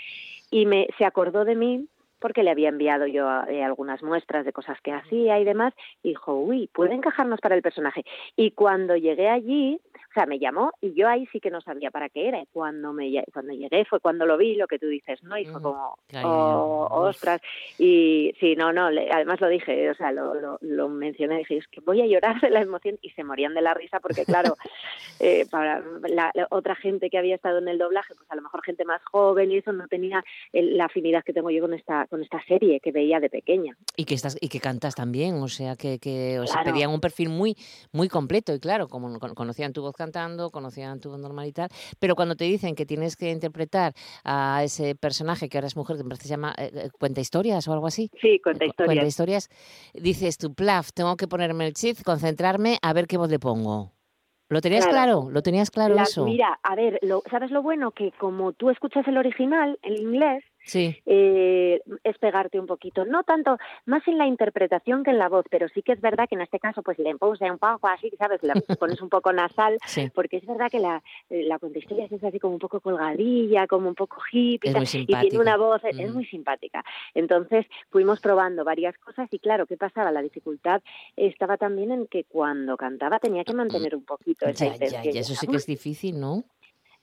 [SPEAKER 8] Y me se acordó de mí porque le había enviado yo eh, algunas muestras de cosas que hacía y demás, y dijo, uy, puede encajarnos para el personaje. Y cuando llegué allí, o sea, me llamó y yo ahí sí que no sabía para qué era. Cuando me cuando llegué fue cuando lo vi, lo que tú dices, ¿no? Y fue como, oh, ostras. Y sí, no, no, además lo dije, o sea, lo, lo, mencioné, dije, es que voy a llorar de la emoción y se morían de la risa porque, claro, eh, para la, otra gente que había estado en el doblaje, pues a lo mejor gente más joven y eso no tenía la afinidad que tengo yo con esta con esta serie que veía de pequeña.
[SPEAKER 1] Y que estás y que cantas también, o sea, que, que o sea, pedían un perfil muy muy completo y claro, como conocían tu voz cantando, conocían tu normal y tal, pero cuando te dicen que tienes que interpretar a ese personaje que ahora es mujer, que me se llama eh, eh, cuenta historias o algo así.
[SPEAKER 8] Sí, cuenta historias.
[SPEAKER 1] Cuenta historias. Dices tu plaf, tengo que ponerme el chip, concentrarme, a ver qué voz le pongo. ¿Lo tenías claro? ¿Lo tenías claro eso?
[SPEAKER 8] Mira, a ver, lo, ¿sabes lo bueno? Que como tú escuchas el original, en inglés,
[SPEAKER 1] sí.
[SPEAKER 8] Eh, es pegarte un poquito, no tanto, más en la interpretación que en la voz, pero sí que es verdad que en este caso pues le puse un poco así, ¿sabes? Le pones un poco nasal, porque es verdad que la, la historia es así como un poco colgadilla, como un poco hippie, y tiene una voz, es muy simpática. Entonces fuimos probando varias cosas y claro, ¿qué pasaba? La dificultad estaba también en que cuando cantaba tenía que mantener un poquito esa
[SPEAKER 1] ya, Ya, eso sí que es difícil, ¿no?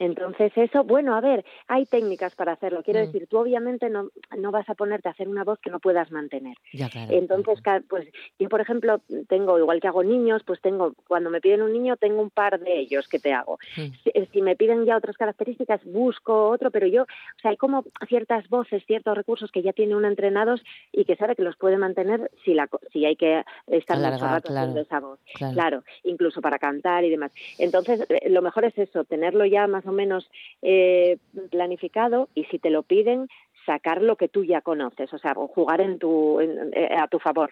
[SPEAKER 8] Entonces eso, bueno, a ver, hay técnicas para hacerlo. Quiero mm. decir, tú obviamente no, no vas a ponerte a hacer una voz que no puedas mantener. Entonces, pues yo, por ejemplo, tengo, igual que hago niños, pues tengo, cuando me piden un niño, tengo un par de ellos que te hago. Mm. Si, me piden ya otras características, busco otro, pero yo, o sea, hay como ciertas voces, ciertos recursos que ya tiene uno entrenados y que sabe que los puede mantener si, la, si hay que estar mucho rato claro, esa voz. Claro. incluso para cantar y demás. Entonces, eh, lo mejor es eso, tenerlo ya más o menos eh, planificado y si te lo piden, sacar lo que tú ya conoces, o sea, jugar en tu, eh, a tu favor.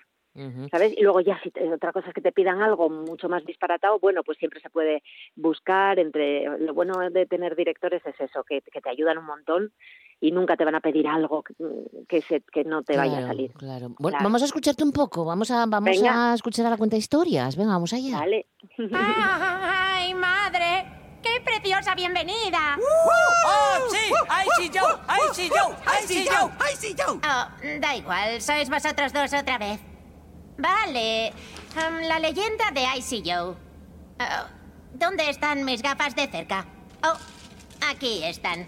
[SPEAKER 8] ¿Sabes? Y luego ya, si otra cosa es que te pidan algo mucho más disparatado, bueno, pues siempre se puede buscar entre... Lo bueno de tener directores es eso, que, te ayudan un montón y nunca te van a pedir algo que, se, que no te vaya a salir.
[SPEAKER 1] Claro. Bueno, vamos a escucharte un poco, vamos a, vamos a escuchar a la cuenta de historias. Venga, vamos allá.
[SPEAKER 8] Vale.
[SPEAKER 9] ¡Ay, madre! ¡Qué preciosa bienvenida!
[SPEAKER 10] ¡Oh, sí! ¡Ay, sí yo! ¡Ay, sí yo! ¡Ay, sí yo! ¡Ay, sí yo!
[SPEAKER 9] Oh, da igual, sois vosotros dos otra vez. Vale. la leyenda de ICO. Oh, ¿Dónde están mis gafas de cerca? Oh, aquí están.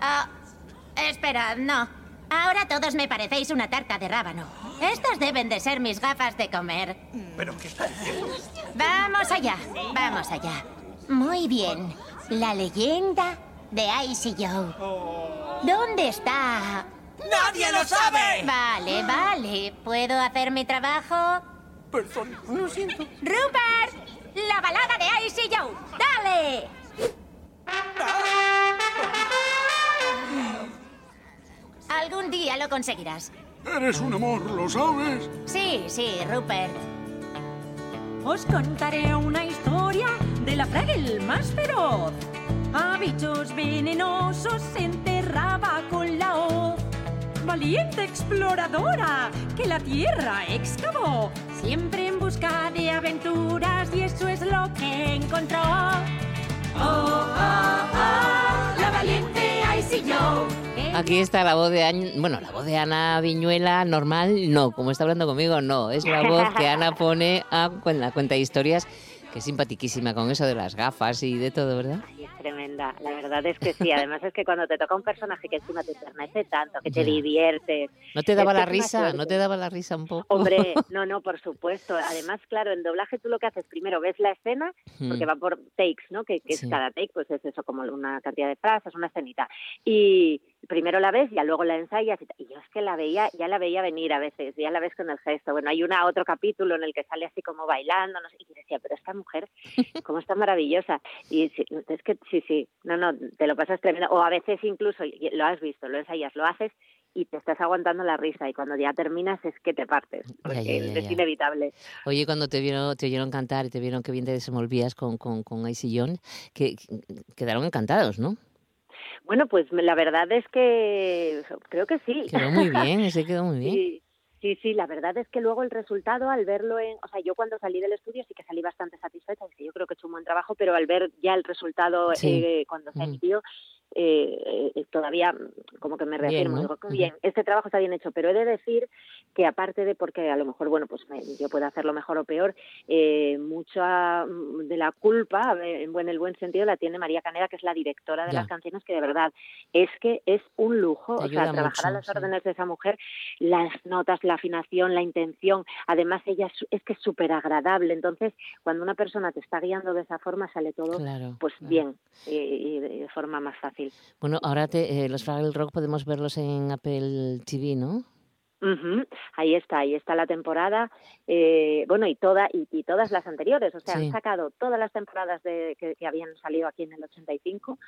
[SPEAKER 9] Oh, esperad, no. Ahora todos me parecéis una tarta de rábano. Estas deben de ser mis gafas de comer.
[SPEAKER 10] ¿Pero qué está diciendo?
[SPEAKER 9] Vamos allá, vamos allá. Muy bien. La leyenda de ICO. ¿Dónde está?
[SPEAKER 10] ¡Nadie lo sabe!
[SPEAKER 9] Vale, vale. ¿Puedo hacer mi trabajo?
[SPEAKER 10] Perdón, lo siento.
[SPEAKER 9] ¡Rupert! ¡La balada de Ice Joe! ¡Dale! Algún día lo conseguirás.
[SPEAKER 11] Eres un amor, ¿lo sabes?
[SPEAKER 9] Sí, sí, Rupert.
[SPEAKER 12] Os contaré una historia de la Fraggle más feroz. A bichos venenosos se enterraba con la hoz valiente exploradora que la tierra excavó, siempre en busca de aventuras y eso es lo que encontró.
[SPEAKER 1] Aquí está la voz de bueno, la voz de Ana Viñuela normal, no, como está hablando conmigo, no, es la voz que Ana pone a la cuenta de historias que es simpatiquísima con eso de las gafas y de todo, ¿verdad?
[SPEAKER 8] es tremenda. La verdad es que sí. Además es que cuando te toca un personaje que encima te enternece tanto, que te diviertes.
[SPEAKER 1] ¿No te daba la risa? ¿No te daba la risa un poco?
[SPEAKER 8] Hombre, no, no, por supuesto. Además, claro, en doblaje tú lo que haces primero ves la escena, porque va por takes, ¿no? Que, es cada take, pues es eso, como una cantidad de frases, una escenita. Y primero la ves, y luego la ensayas. Y, yo es que la veía, ya la veía venir a veces, ya la ves con el gesto. Bueno, hay una otro capítulo en el que sale así como bailando, no sé, y decía, pero esta mujer, cómo está maravillosa. Y es que sí, sí, no, no, te lo pasas tremendo. O a veces incluso, lo has visto, lo ensayas, lo haces y te estás aguantando la risa y cuando ya terminas es que te partes, porque es inevitable.
[SPEAKER 1] Oye, cuando te vieron, te oyeron cantar y te vieron que bien te desenvolvías con, con, con Icy John, que, quedaron encantados, ¿no?
[SPEAKER 8] Bueno, pues la verdad es que creo que sí.
[SPEAKER 1] Quedó muy bien, ese quedó muy bien.
[SPEAKER 8] Sí, sí, la verdad es que luego el resultado, al verlo en, o sea, yo cuando salí del estudio sí que salí bastante satisfecha, es que yo creo que he hecho un buen trabajo, pero al ver ya el resultado eh, cuando se mm. emitió, eh, eh, todavía como que me reafirmo, digo, bien, este trabajo está bien hecho, pero he de decir que aparte de porque a lo mejor, bueno, pues yo puedo hacerlo mejor o peor, eh, mucha mm, de la culpa, en buen, el buen sentido, la tiene María Caneda, que es la directora de las canciones, que de verdad es que es un lujo, o sea, trabajar a las órdenes de esa mujer, las notas, la afinación, la intención, además ella es, que es súper agradable, entonces cuando una persona te está guiando de esa forma sale todo pues bien y de forma más fácil.
[SPEAKER 1] Bueno, ahora te, eh, los Fraggle Rock podemos verlos en Apple TV, ¿no?
[SPEAKER 8] Ahí está, ahí está la temporada, eh, bueno, y, toda, y, todas las anteriores, o sea, han sacado todas las temporadas de, que, habían salido aquí en el 85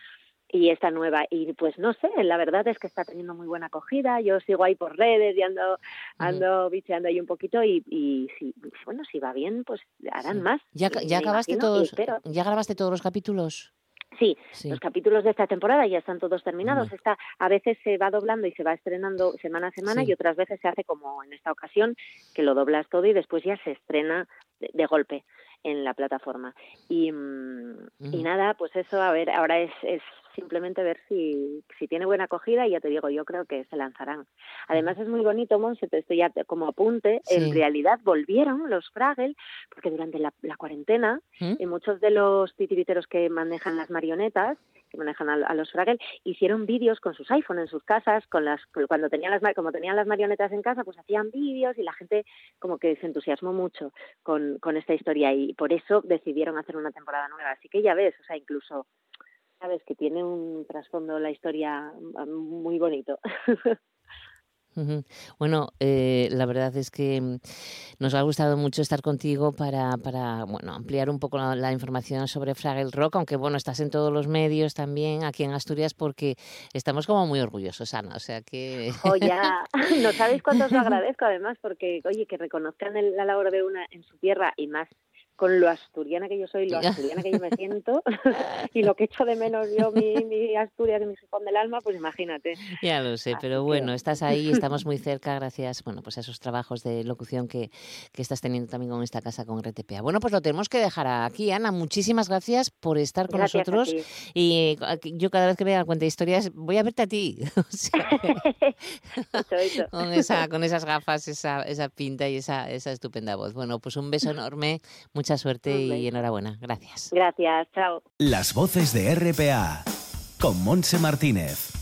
[SPEAKER 8] y esta nueva. Y pues no sé, la verdad es que está teniendo muy buena acogida. Yo sigo ahí por redes y ando, ando bicheando ahí un poquito y, y si, bueno, si va bien, pues harán más.
[SPEAKER 1] ¿Ya, ya acabaste todos, ya grabaste todos los capítulos?
[SPEAKER 8] Sí, los capítulos de esta temporada ya están todos terminados. Esta a veces se va doblando y se va estrenando semana a semana y otras veces se hace como en esta ocasión, que lo doblas todo y después ya se estrena de, golpe en la plataforma. Y, mm, y nada, pues eso, a ver, ahora es, es simplemente ver si, si tiene buena acogida y ya te digo, yo creo que se lanzarán. Además es muy bonito, Monse, esto ya como apunte, en realidad volvieron los Fraggle, porque durante la, cuarentena ¿Mm? muchos de los titiriteros que manejan las marionetas que manejan a, los Fraggle, hicieron vídeos con sus iPhone en sus casas, con las cuando tenían las como tenían las marionetas en casa, pues hacían vídeos y la gente como que se entusiasmó mucho con, con esta historia y por eso decidieron hacer una temporada nueva. Así que ya ves, o sea, incluso sabes que tiene un trasfondo la historia mm, muy bonito.
[SPEAKER 1] Bueno, eh, la verdad es que mm, nos ha gustado mucho estar contigo para, para bueno, ampliar un poco la, información sobre Fraggle Rock, aunque bueno, estás en todos los medios también aquí en Asturias porque estamos como muy orgullosos, Ana, o sea que...
[SPEAKER 8] Oye, no sabéis cuánto os lo agradezco además porque, oye, que reconozcan la labor de una en su tierra y más con lo asturiana que yo soy, lo asturiana que yo me siento y lo que echo de menos yo, mi, mi Asturias y mi Gijón del alma, pues imagínate.
[SPEAKER 1] Ya lo sé, pero bueno, estás ahí, estamos muy cerca gracias bueno, pues a esos trabajos de locución que, que estás teniendo también con esta casa con RTPA. Bueno, pues lo tenemos que dejar aquí, Ana. Muchísimas gracias por estar con nosotros. Y yo cada vez que vea cuenta de historias voy a verte a ti. con, esa, con esas gafas, esa, esa pinta y esa, esa estupenda voz. Bueno, pues un beso enorme. Mucha suerte y enhorabuena. Gracias.
[SPEAKER 8] Gracias, chao.
[SPEAKER 3] Las voces de RPA con Monse Martínez.